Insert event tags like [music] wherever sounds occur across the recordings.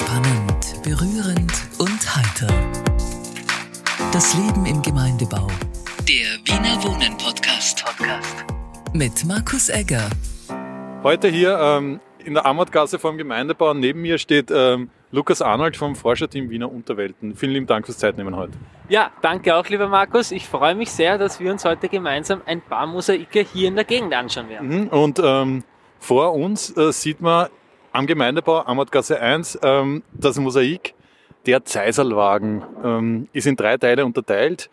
Spannend, berührend und heiter. Das Leben im Gemeindebau. Der Wiener Wohnen Podcast. Podcast. Mit Markus Egger. Heute hier ähm, in der Amortgasse vom Gemeindebau. Neben mir steht ähm, Lukas Arnold vom Forscherteam Wiener Unterwelten. Vielen lieben Dank fürs Zeitnehmen heute. Ja, danke auch, lieber Markus. Ich freue mich sehr, dass wir uns heute gemeinsam ein paar Mosaike hier in der Gegend anschauen werden. Mhm, und ähm, vor uns äh, sieht man am Gemeindebau Amortgasse 1 ähm, das Mosaik der Zeisalwagen. Ähm, ist in drei Teile unterteilt.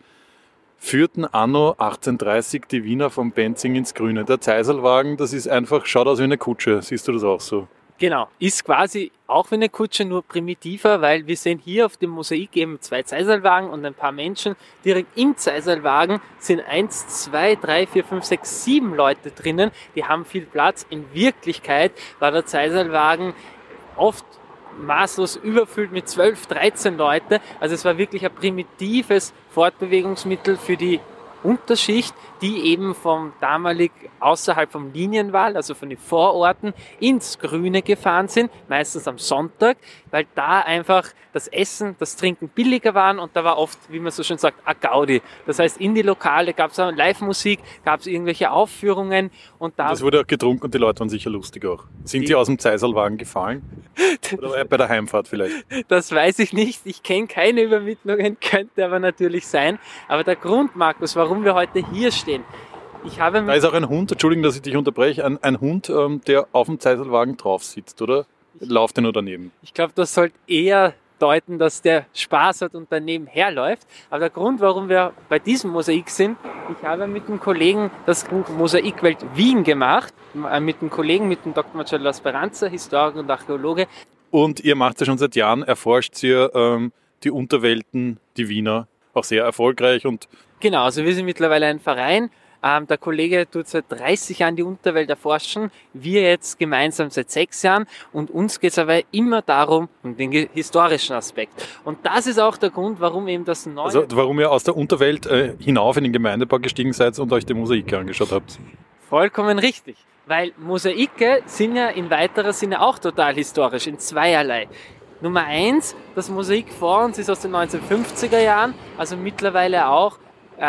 Führten anno 1830 die Wiener vom Benzing ins Grüne. Der Zeisalwagen, das ist einfach, schaut aus wie eine Kutsche. Siehst du das auch so? Genau, ist quasi auch wie eine Kutsche, nur primitiver, weil wir sehen hier auf dem Mosaik eben zwei Zeisalwagen und ein paar Menschen. Direkt im Zeisalwagen sind eins, zwei, drei, vier, fünf, sechs, sieben Leute drinnen. Die haben viel Platz. In Wirklichkeit war der Zeisalwagen oft maßlos überfüllt mit 12, 13 Leute. Also es war wirklich ein primitives Fortbewegungsmittel für die Unterschicht, die eben vom damalig außerhalb vom Linienwall, also von den Vororten, ins Grüne gefahren sind, meistens am Sonntag, weil da einfach das Essen, das Trinken billiger waren und da war oft, wie man so schön sagt, a Gaudi. Das heißt, in die Lokale gab es Live-Musik, gab es irgendwelche Aufführungen und da... Das wurde auch getrunken und die Leute waren sicher lustig auch. Sind die, die aus dem Zeisalwagen gefallen? Oder bei der Heimfahrt vielleicht? [laughs] Das weiß ich nicht. Ich kenne keine Übermittlungen, [laughs] könnte aber natürlich sein. Aber der Grund, Markus, warum wir heute hier stehen, ich habe da ist auch ein Hund, Entschuldigung, dass ich dich unterbreche, ein, ein Hund, ähm, der auf dem Zeisalwagen drauf sitzt, oder? Lauft der nur daneben? Ich glaube, das sollte eher deuten, dass der Spaß hat und daneben herläuft. Aber der Grund, warum wir bei diesem Mosaik sind, ich habe mit dem Kollegen das Buch Mosaikwelt Wien gemacht, äh, mit dem Kollegen, mit dem Dr. Marcello Speranza, Historiker und Archäologe. Und ihr macht ja schon seit Jahren, erforscht ihr ähm, die Unterwelten, die Wiener, auch sehr erfolgreich und Genau, also wir sind mittlerweile ein Verein ähm, der Kollege tut seit 30 Jahren die Unterwelt erforschen, wir jetzt gemeinsam seit sechs Jahren und uns geht es aber immer darum, um den historischen Aspekt. Und das ist auch der Grund, warum eben das neue... Also warum ihr aus der Unterwelt äh, hinauf in den Gemeindebau gestiegen seid und euch die Mosaike angeschaut habt. Vollkommen richtig. Weil Mosaike sind ja in weiterer Sinne auch total historisch, in zweierlei. Nummer eins, das uns ist aus den 1950er Jahren, also mittlerweile auch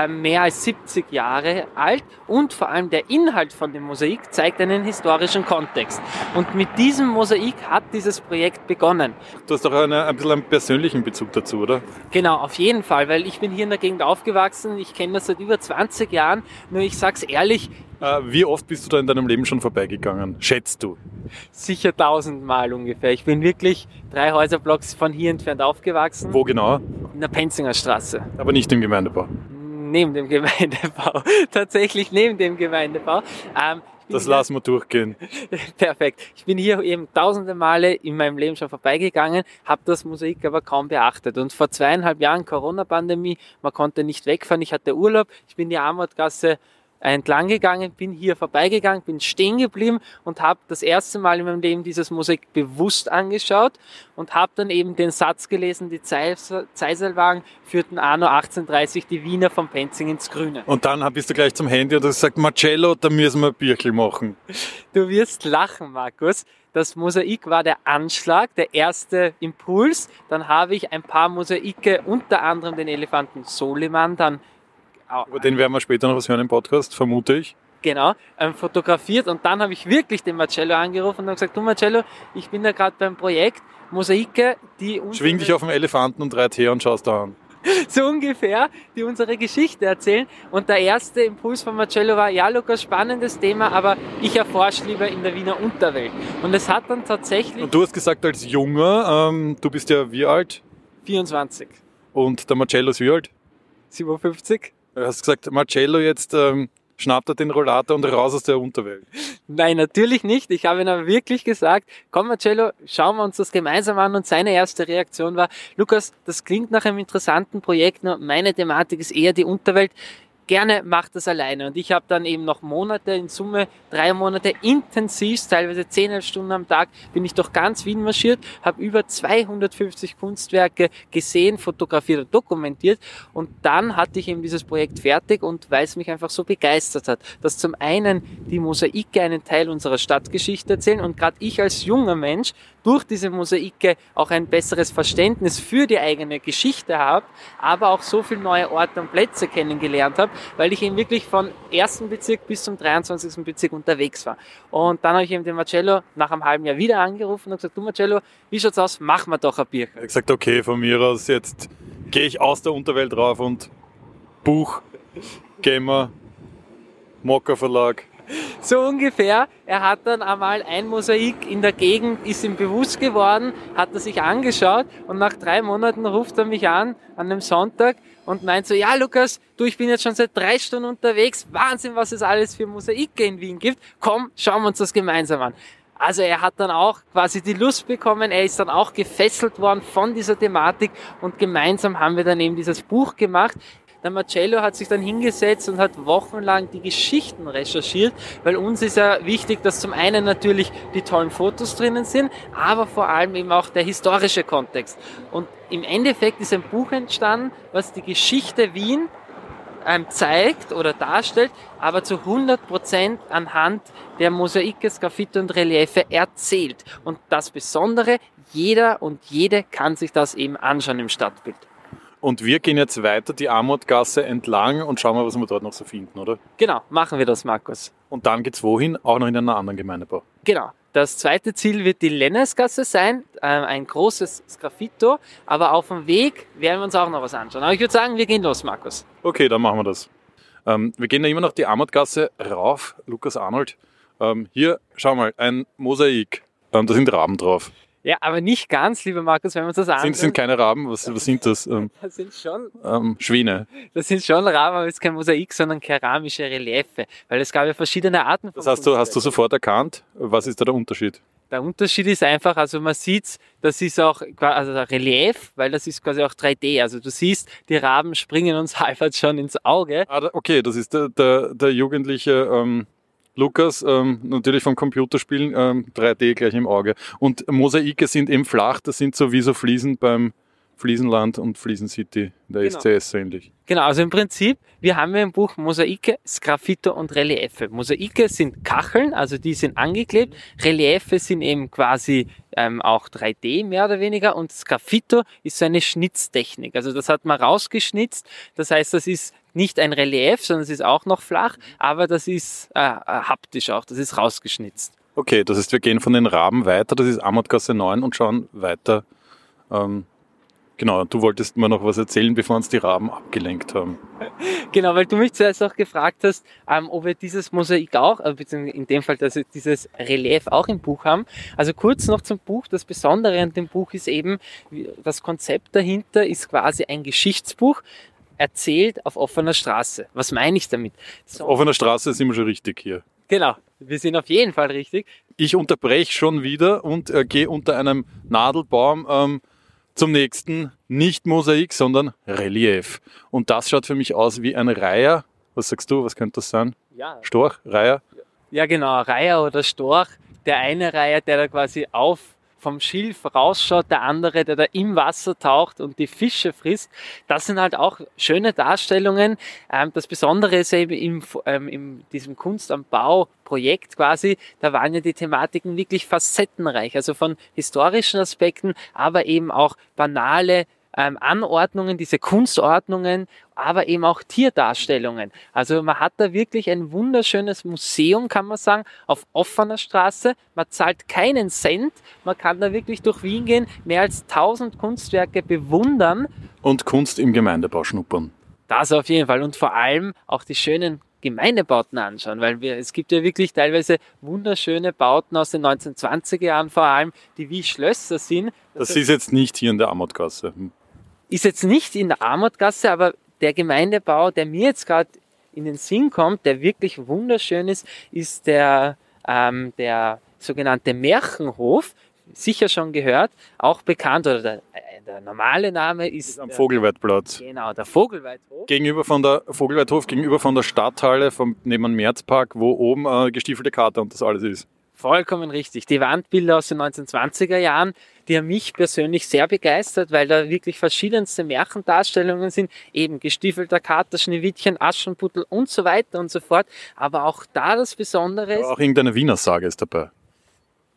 mehr als 70 Jahre alt und vor allem der Inhalt von dem Mosaik zeigt einen historischen Kontext. Und mit diesem Mosaik hat dieses Projekt begonnen. Du hast doch eine, ein bisschen einen persönlichen Bezug dazu, oder? Genau, auf jeden Fall, weil ich bin hier in der Gegend aufgewachsen, ich kenne das seit über 20 Jahren, nur ich sag's ehrlich. Äh, wie oft bist du da in deinem Leben schon vorbeigegangen, schätzt du? Sicher tausendmal ungefähr. Ich bin wirklich drei Häuserblocks von hier entfernt aufgewachsen. Wo genau? In der Penzinger Straße. Aber nicht im Gemeindebau neben dem Gemeindebau. [laughs] Tatsächlich neben dem Gemeindebau. Ähm, das lassen wir durchgehen. [laughs] Perfekt. Ich bin hier eben tausende Male in meinem Leben schon vorbeigegangen, habe das Mosaik aber kaum beachtet. Und vor zweieinhalb Jahren Corona-Pandemie, man konnte nicht wegfahren, ich hatte Urlaub, ich bin die Amortgasse entlang gegangen, bin hier vorbeigegangen, bin stehen geblieben und habe das erste Mal in meinem Leben dieses Mosaik bewusst angeschaut und habe dann eben den Satz gelesen, die Zeiselwagen führten anno 1830 die Wiener vom Penzing ins Grüne. Und dann bist du gleich zum Handy und hast gesagt, Marcello, da müssen wir Birkel machen. Du wirst lachen, Markus. Das Mosaik war der Anschlag, der erste Impuls. Dann habe ich ein paar Mosaike, unter anderem den Elefanten Soliman, dann über den werden wir später noch was hören im Podcast, vermute ich. Genau, ähm, fotografiert und dann habe ich wirklich den Marcello angerufen und gesagt, du Marcello, ich bin da gerade beim Projekt Mosaike, die Schwing dich auf dem Elefanten und reit her und schaust da an. [laughs] so ungefähr, die unsere Geschichte erzählen. Und der erste Impuls von Marcello war, ja Lukas, spannendes Thema, aber ich erforsche lieber in der Wiener Unterwelt. Und es hat dann tatsächlich... Und du hast gesagt, als Junger, ähm, du bist ja wie alt? 24. Und der Marcello ist wie alt? 57. Du hast gesagt, Marcello jetzt ähm, schnappt er den Rollator und raus aus der Unterwelt. Nein, natürlich nicht. Ich habe ihm aber wirklich gesagt, komm Marcello, schauen wir uns das gemeinsam an. Und seine erste Reaktion war, Lukas, das klingt nach einem interessanten Projekt, nur meine Thematik ist eher die Unterwelt. Gerne macht das alleine. Und ich habe dann eben noch Monate, in Summe drei Monate intensiv, teilweise zehn Stunden am Tag, bin ich durch ganz Wien marschiert, habe über 250 Kunstwerke gesehen, fotografiert und dokumentiert. Und dann hatte ich eben dieses Projekt fertig und weil es mich einfach so begeistert hat, dass zum einen die Mosaike einen Teil unserer Stadtgeschichte erzählen und gerade ich als junger Mensch durch diese Mosaike auch ein besseres Verständnis für die eigene Geschichte habe, aber auch so viele neue Orte und Plätze kennengelernt habe, weil ich eben wirklich von ersten Bezirk bis zum 23. Bezirk unterwegs war. Und dann habe ich eben den Marcello nach einem halben Jahr wieder angerufen und gesagt, du Marcello, wie schaut's aus? Machen wir doch ein Bier. Er hat gesagt, okay, von mir aus, jetzt gehe ich aus der Unterwelt rauf und Buch, Gamer, Mocker Verlag. [laughs] So ungefähr. Er hat dann einmal ein Mosaik in der Gegend, ist ihm bewusst geworden, hat er sich angeschaut und nach drei Monaten ruft er mich an, an einem Sonntag und meint so, ja Lukas, du, ich bin jetzt schon seit drei Stunden unterwegs, Wahnsinn, was es alles für Mosaike in Wien gibt, komm, schauen wir uns das gemeinsam an. Also er hat dann auch quasi die Lust bekommen, er ist dann auch gefesselt worden von dieser Thematik und gemeinsam haben wir dann eben dieses Buch gemacht. Der Marcello hat sich dann hingesetzt und hat wochenlang die Geschichten recherchiert, weil uns ist ja wichtig, dass zum einen natürlich die tollen Fotos drinnen sind, aber vor allem eben auch der historische Kontext. Und im Endeffekt ist ein Buch entstanden, was die Geschichte Wien ähm, zeigt oder darstellt, aber zu 100 Prozent anhand der Mosaike, Graffiti und Reliefe erzählt. Und das Besondere, jeder und jede kann sich das eben anschauen im Stadtbild. Und wir gehen jetzt weiter die Amortgasse entlang und schauen mal, was wir dort noch so finden, oder? Genau, machen wir das, Markus. Und dann geht's wohin? Auch noch in einer anderen Gemeindebau. Genau. Das zweite Ziel wird die Lennesgasse sein, äh, ein großes Sgraffito, aber auf dem Weg werden wir uns auch noch was anschauen. Aber ich würde sagen, wir gehen los, Markus. Okay, dann machen wir das. Ähm, wir gehen da immer noch die Amortgasse rauf, Lukas Arnold. Ähm, hier, schau mal, ein Mosaik. Ähm, da sind Raben drauf. Ja, aber nicht ganz, lieber Markus, wenn wir uns das anschauen. Sind, sind keine Raben, was, was sind das? Ähm, [laughs] das sind schon, ähm, Schwäne. das sind schon Rahmen, aber es ist kein Mosaik, sondern keramische Reliefe, weil es gab ja verschiedene Arten von Das hast du, hast du sofort erkannt. Was ist da der Unterschied? Der Unterschied ist einfach, also man sieht, das ist auch also Relief, weil das ist quasi auch 3D. Also du siehst, die Raben springen uns [laughs] halbwegs schon ins Auge. Ah, okay, das ist der, der, der jugendliche ähm, Lukas, ähm, natürlich vom Computerspielen, ähm, 3D gleich im Auge. Und Mosaike sind eben flach, das sind so wie so Fliesen beim Fliesenland und Fliesen-City, der Genau. SCS ähnlich. Genau, also im Prinzip, wir haben ja im Buch Mosaike, Sgraffito und Reliefe. Mosaike sind Kacheln, also die sind angeklebt. Reliefe sind eben quasi ähm, auch 3D mehr oder weniger und Sgraffito ist so eine Schnitztechnik. Also das hat man rausgeschnitzt. Das heißt, das ist nicht ein Relief, sondern es ist auch noch flach, aber das ist äh, äh, haptisch auch, das ist rausgeschnitzt. Okay, das heißt, wir gehen von den Raben weiter, das ist Amotgasse 9 und schauen weiter. Ähm, genau, du wolltest mir noch was erzählen, bevor uns die Raben abgelenkt haben. [laughs] Genau, weil du mich zuerst auch gefragt hast, ähm, ob wir dieses Mosaik auch, äh, beziehungsweise in dem Fall, dass wir dieses Relief auch im Buch haben. Also kurz noch zum Buch. Das Besondere an dem Buch ist eben, das Konzept dahinter ist quasi ein Geschichtsbuch, erzählt auf offener Straße. Was meine ich damit? So, Auf einer Straße sind wir schon richtig hier. genau, wir sind auf jeden Fall richtig. Ich unterbreche schon wieder und äh, gehe unter einem Nadelbaum ähm, zum nächsten, nicht Mosaik, sondern Relief. Und das schaut für mich aus wie ein Reiher. Was sagst du, was könnte das sein? Ja, Storch? Reiher? Ja, genau, Reiher oder Storch. Der eine Reiher, der da quasi auf vom Schilf rausschaut, der andere, der da im Wasser taucht und die Fische frisst. Das sind halt auch schöne Darstellungen. Ähm, das Besondere ist eben im, ähm, in diesem Kunst am Bau Projekt quasi, da waren ja die Thematiken wirklich facettenreich, also von historischen Aspekten, aber eben auch banale ähm, Anordnungen, diese Kunstordnungen, aber eben auch Tierdarstellungen. Also man hat da wirklich ein wunderschönes Museum, kann man sagen, auf offener Straße. Man zahlt keinen Cent. Man kann da wirklich durch Wien gehen, mehr als 1000 Kunstwerke bewundern. Und Kunst im Gemeindebau schnuppern. Das auf jeden Fall. Und vor allem auch die schönen Gemeindebauten anschauen, weil wir, es gibt ja wirklich teilweise wunderschöne Bauten aus den 1920er Jahren vor allem, die wie Schlösser sind. Das ist jetzt nicht hier in der Amotgasse. Ist jetzt nicht in der Armutgasse, aber der Gemeindebau, der mir jetzt gerade in den Sinn kommt, der wirklich wunderschön ist, ist der, ähm, der sogenannte Märchenhof. Sicher schon gehört, auch bekannt, oder der, äh, der normale Name ist Am Vogelweidplatz. genau der Vogelweidhof. Gegenüber von der Vogelweidhof, gegenüber von der Stadthalle, vom, neben dem Märzpark, wo oben äh, gestiefelte Kater und das alles ist. Vollkommen richtig. Die Wandbilder aus den 1920er Jahren, die haben mich persönlich sehr begeistert, weil da wirklich verschiedenste Märchendarstellungen sind, eben gestiefelter Kater, Schneewittchen, Aschenputtel und so weiter und so fort. Aber auch da das Besondere ist, Aber auch irgendeine Wiener Sage ist dabei.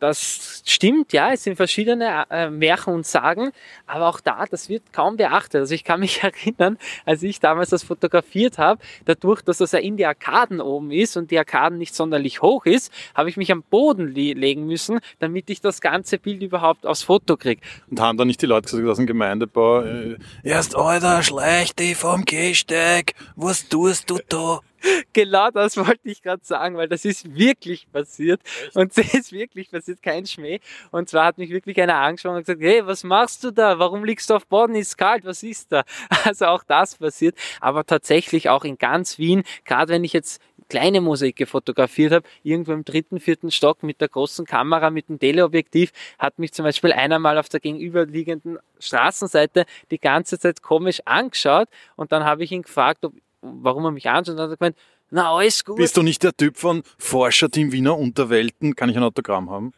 Das stimmt, ja, es sind verschiedene äh, Märchen und Sagen, aber auch da, das wird kaum beachtet. Also ich kann mich [laughs] erinnern, als ich damals das fotografiert habe, dadurch, dass das ja in die Arkaden oben ist und die Arkaden nicht sonderlich hoch ist, habe ich mich am Boden le legen müssen, damit ich das ganze Bild überhaupt aufs Foto kriege. Und haben da nicht die Leute gesagt aus dem Gemeindebau, äh, erst Alter, schleich dich vom Gehsteig, was tust du da? [laughs] Genau das wollte ich gerade sagen, weil das ist wirklich passiert. Und [laughs] es ist wirklich passiert, kein Schmäh. Und zwar hat mich wirklich einer angesprochen und gesagt, hey, was machst du da? Warum liegst du auf Boden? Ist kalt, was ist da? [laughs] Also auch das passiert. Aber tatsächlich auch in ganz Wien, gerade wenn ich jetzt kleine Mosaike fotografiert habe, irgendwo im dritten, vierten Stock mit der großen Kamera, mit dem Teleobjektiv, hat mich zum Beispiel einer mal auf der gegenüberliegenden Straßenseite die ganze Zeit komisch angeschaut und dann habe ich ihn gefragt, ob warum er mich anschaut, und dann hat er gemeint, na, alles gut. Bist du nicht der Typ von Forscherteam Wiener Unterwelten? Kann ich ein Autogramm haben?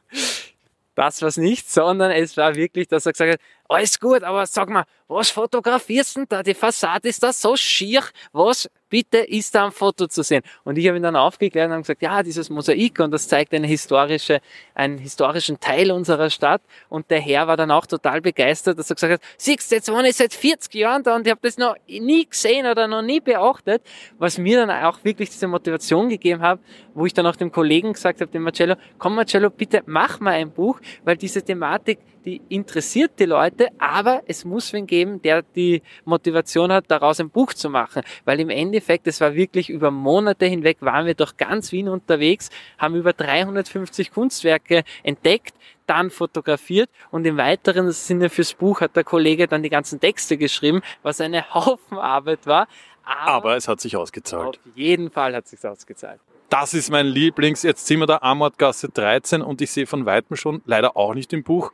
Das war's nicht, sondern es war wirklich, dass er gesagt hat, alles gut, aber sag mal, was fotografierst du denn da? Die Fassade ist da so schier. Was bitte ist da am Foto zu sehen? Und ich habe ihn dann aufgeklärt und gesagt, ja, dieses Mosaik und das zeigt eine historische, einen historischen Teil unserer Stadt. Und der Herr war dann auch total begeistert, dass er gesagt hat, siehst jetzt wohne ich seit 40 Jahren da und ich habe das noch nie gesehen oder noch nie beachtet. Was mir dann auch wirklich diese Motivation gegeben hat, wo ich dann auch dem Kollegen gesagt habe, dem Marcello, komm Marcello, bitte mach mal ein Buch, weil diese Thematik, die interessiert die Leute, aber es muss wen geben, der die Motivation hat, daraus ein Buch zu machen. Weil im Endeffekt, es war wirklich über Monate hinweg, waren wir durch ganz Wien unterwegs, haben über 350 Kunstwerke entdeckt, dann fotografiert und im weiteren Sinne fürs Buch hat der Kollege dann die ganzen Texte geschrieben, was eine [laughs] Haufen Arbeit war. Aber, Aber es hat sich ausgezahlt. auf jeden Fall hat es sich ausgezahlt. Das ist mein Lieblings. Jetzt sind wir da Amortgasse 13 und ich sehe von Weitem schon, leider auch nicht im Buch,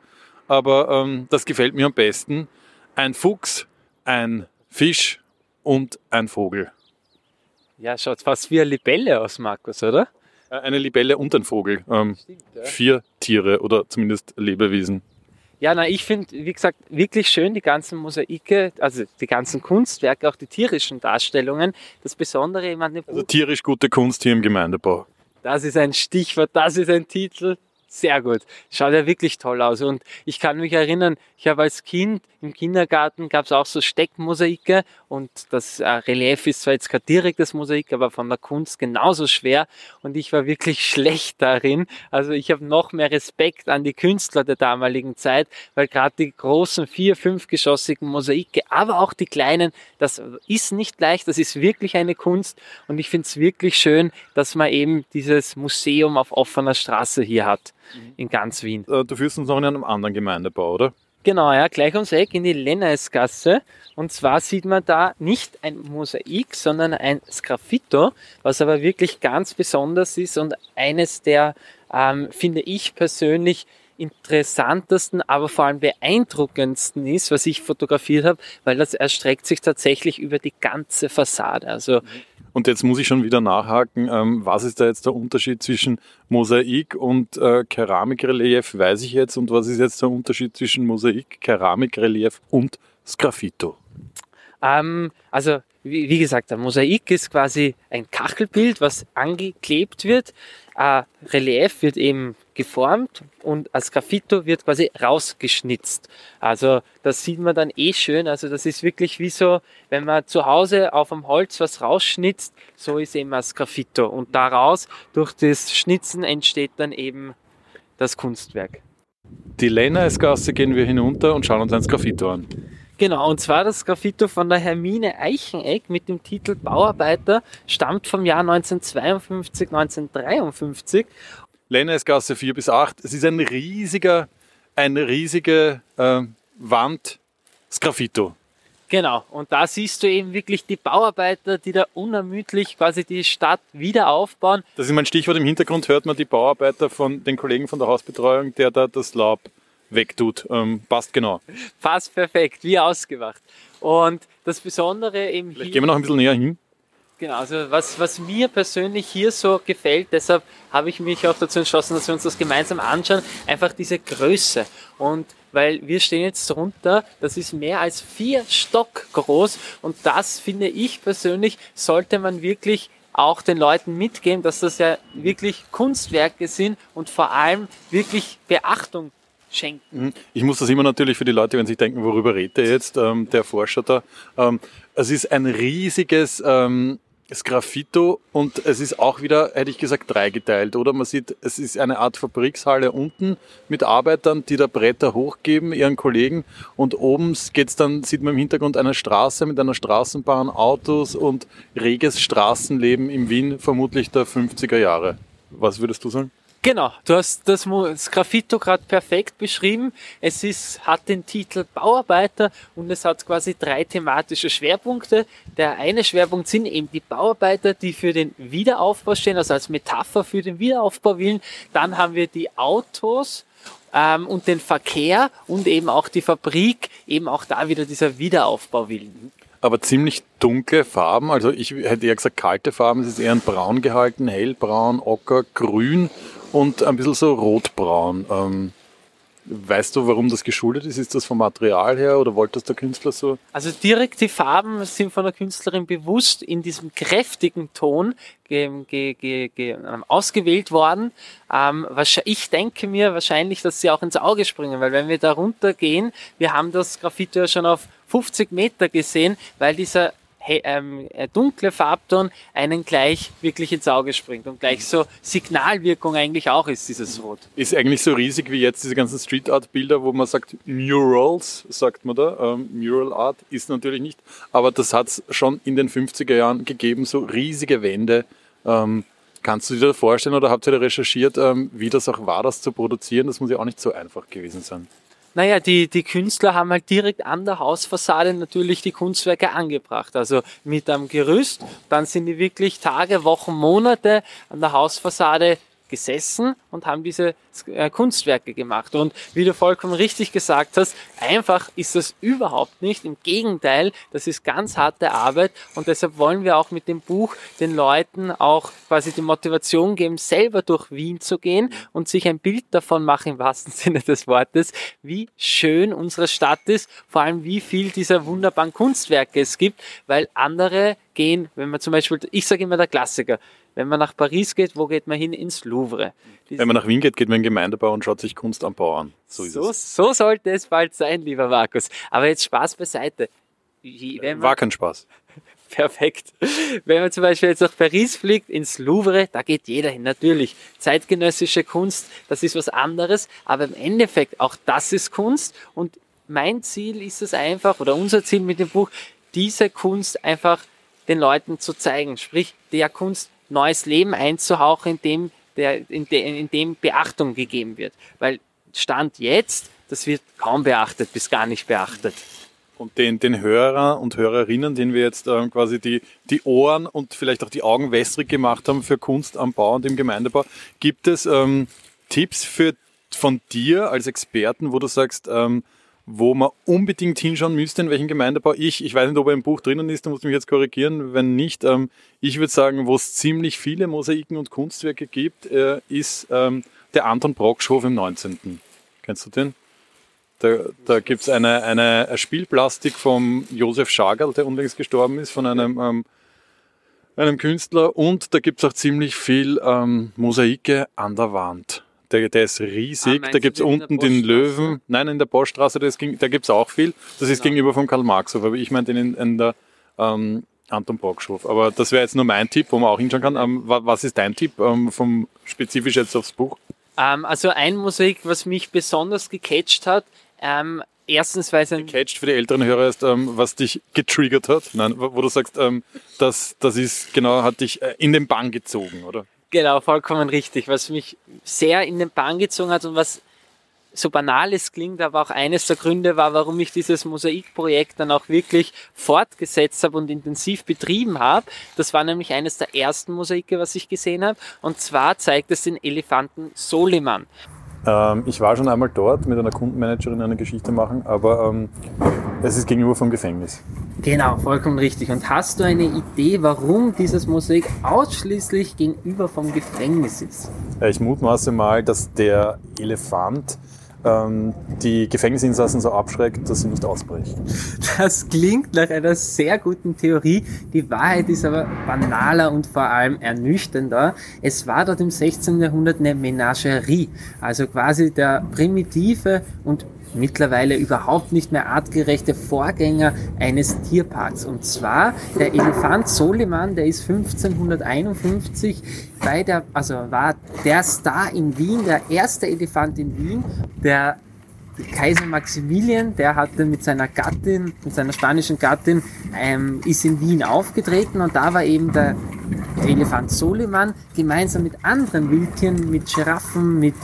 aber ähm, das gefällt mir am besten. Ein Fuchs, ein Fisch und ein Vogel. Ja, schaut fast wie eine Libelle aus, Markus, oder? Äh, Eine Libelle und ein Vogel. Ähm, Stimmt, ja. vier Tiere oder zumindest Lebewesen. Ja, na, ich finde, wie gesagt, wirklich schön die ganzen Mosaike, also die ganzen Kunstwerke, auch die tierischen Darstellungen. Das Besondere an dem Also tierisch gute Kunst hier im Gemeindebau. das ist ein Stichwort, das ist ein Titel. Sehr gut. Schaut ja wirklich toll aus. Und ich kann mich erinnern, ich habe als Kind im Kindergarten gab es auch so Steckmosaike und das äh, Relief ist zwar jetzt kein direktes Mosaik, aber von der Kunst genauso schwer und ich war wirklich [laughs] schlecht darin. Also ich habe noch mehr Respekt an die Künstler der damaligen Zeit, weil gerade die großen vier, fünfgeschossigen Mosaike, aber auch die kleinen, das ist nicht leicht, das ist wirklich eine Kunst und ich finde es wirklich schön, dass man eben dieses Museum auf offener Straße hier hat in ganz Wien. Äh, Du führst uns noch in einem anderen Gemeindebau, oder? Genau, ja, gleich ums Eck in die Lenneisgasse. Und zwar sieht man da nicht ein Mosaik, sondern ein Sgraffito, was aber wirklich ganz besonders ist und eines der, ähm, finde ich persönlich, interessantesten, aber vor allem beeindruckendsten ist, was ich fotografiert habe, weil das erstreckt sich tatsächlich über die ganze Fassade. Also Und jetzt muss ich schon wieder nachhaken, ähm, was ist da jetzt der Unterschied zwischen Mosaik und äh, Keramikrelief, weiß ich jetzt. Und was ist jetzt der Unterschied zwischen Mosaik, Keramikrelief und Sgraffito? Ähm, also, wie, wie gesagt, ein Mosaik ist quasi ein Kachelbild, was angeklebt wird. Ein Relief wird eben geformt und als Graffito wird quasi rausgeschnitzt. Also das sieht man dann eh schön. Also das ist wirklich wie so, wenn man zu Hause auf dem Holz was rausschnitzt, so ist eben das Graffito. Und daraus, durch das Schnitzen, entsteht dann eben das Kunstwerk. Die Lenneisgasse gehen wir hinunter und schauen uns ein Sgraffito an. Genau, und zwar das Graffito von der Hermine Eicheneck mit dem Titel Bauarbeiter stammt vom Jahr 1952, 1953. Lenneisgasse 4 bis 8. Es ist ein riesiger, eine riesige äh, Wand Sgraffito. Genau, und da siehst du eben wirklich die Bauarbeiter, die da unermüdlich quasi die Stadt wieder aufbauen. Das ist mein Stichwort. Im Hintergrund hört man die Bauarbeiter von den Kollegen von der Hausbetreuung, der da das Laub wegtut. Ähm, passt genau. Passt perfekt, wie ausgemacht. Und das Besondere eben Vielleicht gehen wir noch ein bisschen näher hin. Genau, also was, was mir persönlich hier so gefällt, deshalb habe ich mich auch dazu entschlossen, dass wir uns das gemeinsam anschauen, einfach diese Größe. Und weil wir stehen jetzt drunter, das ist mehr als vier Stock groß und das finde ich persönlich, sollte man wirklich auch den Leuten mitgeben, dass das ja wirklich Kunstwerke sind und vor allem wirklich Beachtung schenken. Mhm. Ich muss das immer natürlich für die Leute, wenn sie denken, worüber redet er jetzt, ähm, der Forscher da. Ähm, es ist ein riesiges ähm, Graffito und es ist auch wieder, hätte ich gesagt, dreigeteilt, oder? Man sieht, es ist eine Art Fabrikshalle unten mit Arbeitern, die da Bretter hochgeben, ihren Kollegen und oben geht's dann, sieht man im Hintergrund eine Straße mit einer Straßenbahn, Autos und reges Straßenleben in Wien, vermutlich der 50er Jahre. Was würdest du sagen? Genau, du hast das, das Graffito gerade perfekt beschrieben. Es ist, hat den Titel Bauarbeiter und es hat quasi drei thematische Schwerpunkte. Der eine Schwerpunkt sind eben die Bauarbeiter, die für den Wiederaufbau stehen, also als Metapher für den Wiederaufbau willen. Dann haben wir die Autos, ähm, und den Verkehr und eben auch die Fabrik, eben auch da wieder dieser Wiederaufbau willen. Aber ziemlich dunkle Farben, also ich hätte eher gesagt kalte Farben, es ist eher ein braun gehalten, hellbraun, ocker, grün und ein bisschen so rotbraun. Ähm, weißt du, warum das geschuldet ist? Ist das vom Material her oder wollte das der Künstler so? Also direkt die Farben sind von der Künstlerin bewusst in diesem kräftigen Ton ähm, ausgewählt worden. Ähm, ich denke mir wahrscheinlich, dass sie auch ins Auge springen, weil wenn wir da runtergehen, wir haben das Graffiti ja schon auf 50 Meter gesehen, weil dieser ähm, äh, dunkle Farbton einen gleich wirklich ins Auge springt und gleich so Signalwirkung eigentlich auch ist, dieses Rot. Ist eigentlich so riesig wie jetzt diese ganzen Street Art Bilder, wo man sagt Murals, sagt man da. Ähm, Mural Art ist natürlich nicht, aber das hat es schon in den 50er Jahren gegeben, so riesige Wände. Ähm, kannst du dir das vorstellen oder habt ihr da recherchiert, ähm, wie das auch war, das zu produzieren? Das muss ja auch nicht so einfach gewesen sein. Naja, die, die Künstler haben halt direkt an der Hausfassade natürlich die Kunstwerke angebracht. Also mit einem Gerüst. Dann sind die wirklich Tage, Wochen, Monate an der Hausfassade gesessen und haben diese äh, Kunstwerke gemacht. Und wie du vollkommen richtig gesagt hast, einfach ist das überhaupt nicht. Im Gegenteil, das ist ganz harte Arbeit und deshalb wollen wir auch mit dem Buch den Leuten auch quasi die Motivation geben, selber durch Wien zu gehen und sich ein Bild davon machen, im wahrsten [laughs] Sinne des Wortes, wie schön unsere Stadt ist, vor allem wie viel dieser wunderbaren Kunstwerke es gibt, weil andere gehen, wenn man zum Beispiel, ich sage immer der Klassiker, wenn man nach Paris geht, wo geht man hin? Ins Louvre. Wenn man nach Wien geht, geht man in den Gemeindebau und schaut sich Kunst am Bau an. So, so, so, sollte es bald sein, lieber Markus. Aber jetzt Spaß beiseite. Man, War kein Spaß. [laughs] Perfekt. Wenn man zum Beispiel jetzt nach Paris fliegt, ins Louvre, da geht jeder hin. Natürlich, zeitgenössische Kunst, das ist was anderes. Aber im Endeffekt, auch das ist Kunst. Und mein Ziel ist es einfach, oder unser Ziel mit dem Buch, diese Kunst einfach den Leuten zu zeigen. Sprich, der Kunst neues Leben einzuhauchen, in dem, der, in, de, in dem Beachtung gegeben wird. Weil Stand jetzt, das wird kaum beachtet, bis gar nicht beachtet. Und den, den Hörer und Hörerinnen, denen wir jetzt ähm, quasi die, die Ohren und vielleicht auch die Augen wässrig gemacht haben für Kunst am Bau und im Gemeindebau, gibt es ähm, Tipps für, von dir als Experten, wo du sagst, ähm, wo man unbedingt hinschauen müsste, in welchem Gemeindebau ich, ich weiß nicht, ob er im Buch drinnen ist, da muss ich mich jetzt korrigieren, wenn nicht, ähm, ich würde sagen, wo es ziemlich viele Mosaiken und Kunstwerke gibt, äh, ist ähm, der Anton Brockschhof im 19. Kennst du den? Da, da gibt es eine, eine Spielplastik vom Josef Schagerl, der unlängst gestorben ist, von einem, ähm, einem Künstler und da gibt es auch ziemlich viel ähm, Mosaike an der Wand. Der, der ist riesig. Ah, da gibt's unten den Löwen. Nein, in der Poststraße, das ging, da gibt's auch viel. Das ist genau. gegenüber vom Karl-Marx-Hof. Aber ich meine den in, in der ähm, Anton Brockschhof. Aber das wäre jetzt nur mein Tipp, wo man auch hinschauen kann. Ähm, was ist dein Tipp ähm, vom spezifisch jetzt aufs Buch? Ähm, also ein Mosaik, was mich besonders gecatcht hat, ähm, erstens, weil es ein... Gecatcht für die älteren Hörer ist, ähm, was dich getriggert hat. Nein, wo du sagst, ähm, das, das ist genau, hat dich äh, in den Bann gezogen, oder? Genau, vollkommen richtig. Was mich sehr in den Bann gezogen hat und was so banal es klingt, aber auch eines der Gründe war, warum ich dieses Mosaikprojekt dann auch wirklich fortgesetzt habe und intensiv betrieben habe. Das war nämlich eines der ersten Mosaike, was ich gesehen habe. Und zwar zeigt es den Elefanten Soliman. Ähm, ich war schon einmal dort mit einer Kundenmanagerin eine Geschichte machen, aber ähm, es ist gegenüber vom Gefängnis. Genau, vollkommen richtig. Und hast du eine Idee, warum dieses Mosaik ausschließlich gegenüber vom Gefängnis ist? Ich mutmaße mal, dass der Elefant ähm, die Gefängnisinsassen so abschreckt, dass sie nicht ausbrechen. Das klingt nach einer sehr guten Theorie. Die Wahrheit ist aber banaler und vor allem ernüchternder. Es war dort im 16. Jahrhundert eine Menagerie, also quasi der primitive und mittlerweile überhaupt nicht mehr artgerechte Vorgänger eines Tierparks. Und zwar der Elefant Soliman, der ist 1551 bei der, also war der Star in Wien, der erste Elefant in Wien, der Kaiser Maximilian, der hatte mit seiner Gattin, mit seiner spanischen Gattin, ähm, ist in Wien aufgetreten und da war eben der Elefant Soliman gemeinsam mit anderen Wildtieren, mit Giraffen, mit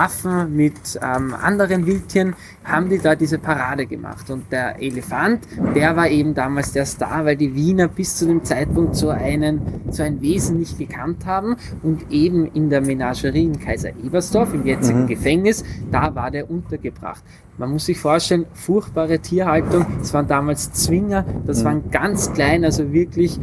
Affen, mit ähm, anderen Wildtieren, haben die da diese Parade gemacht. Und der Elefant, der war eben damals der Star, weil die Wiener bis zu dem Zeitpunkt so, einen, so ein Wesen nicht gekannt haben. Und eben in der Menagerie in Kaiser Ebersdorf, im jetzigen mhm. Gefängnis, da war der untergebracht. Man muss sich vorstellen, furchtbare Tierhaltung. Es waren damals Zwinger, das mhm. waren ganz klein, also wirklich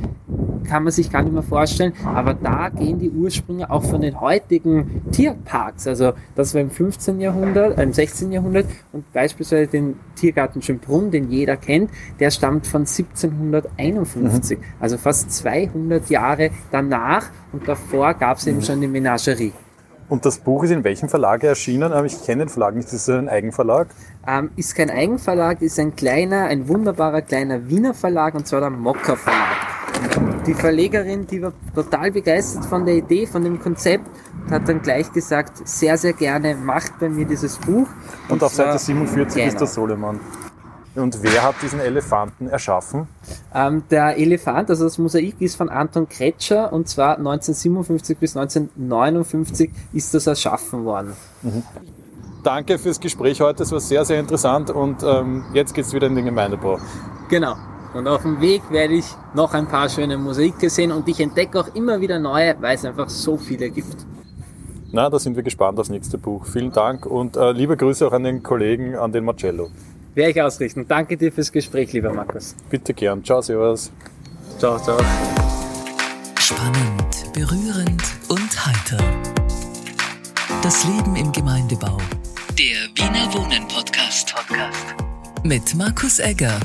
kann man sich gar nicht mehr vorstellen. Aber da gehen die Ursprünge auch von den heutigen Tierparks. Also das war im 15. Jahrhundert, äh, im 16. Jahrhundert und beispielsweise den Tiergarten Schönbrunn, den jeder kennt, der stammt von 1751. Mhm. Also fast 200 Jahre danach und davor gab es eben schon die Menagerie. Und das Buch ist in welchem Verlag erschienen? Ich kenne den Verlag nicht. Ist das ein Eigenverlag? Ähm, ist kein Eigenverlag, ist ein kleiner, ein wunderbarer kleiner Wiener Verlag und zwar der Mocker Verlag die Verlegerin, die war total begeistert von der Idee, von dem Konzept, hat dann gleich gesagt, sehr, sehr gerne, macht bei mir dieses Buch. Und, und auf Seite 47 genau. ist der Soleman. Und wer hat diesen Elefanten erschaffen? Ähm, der Elefant, also das Mosaik ist von Anton Kretscher und zwar 1957 bis 1959 ist das erschaffen worden. Mhm. Danke fürs Gespräch heute, es war sehr, sehr interessant und ähm, jetzt geht es wieder in den Gemeindebau. Genau. Und auf dem Weg werde ich noch ein paar schöne Mosaike sehen und ich entdecke auch immer wieder neue, weil es einfach so viele gibt. Na, da sind wir gespannt aufs nächste Buch. Vielen Dank und äh, liebe Grüße auch an den Kollegen, an den Marcello. Werde ich ausrichten. Danke dir fürs Gespräch, lieber Markus. Bitte gern. Ciao, Servus. Ciao, ciao. Spannend, berührend und heiter. Das Leben im Gemeindebau. Der Wiener Wohnen Podcast. Podcast. Mit Markus Egger.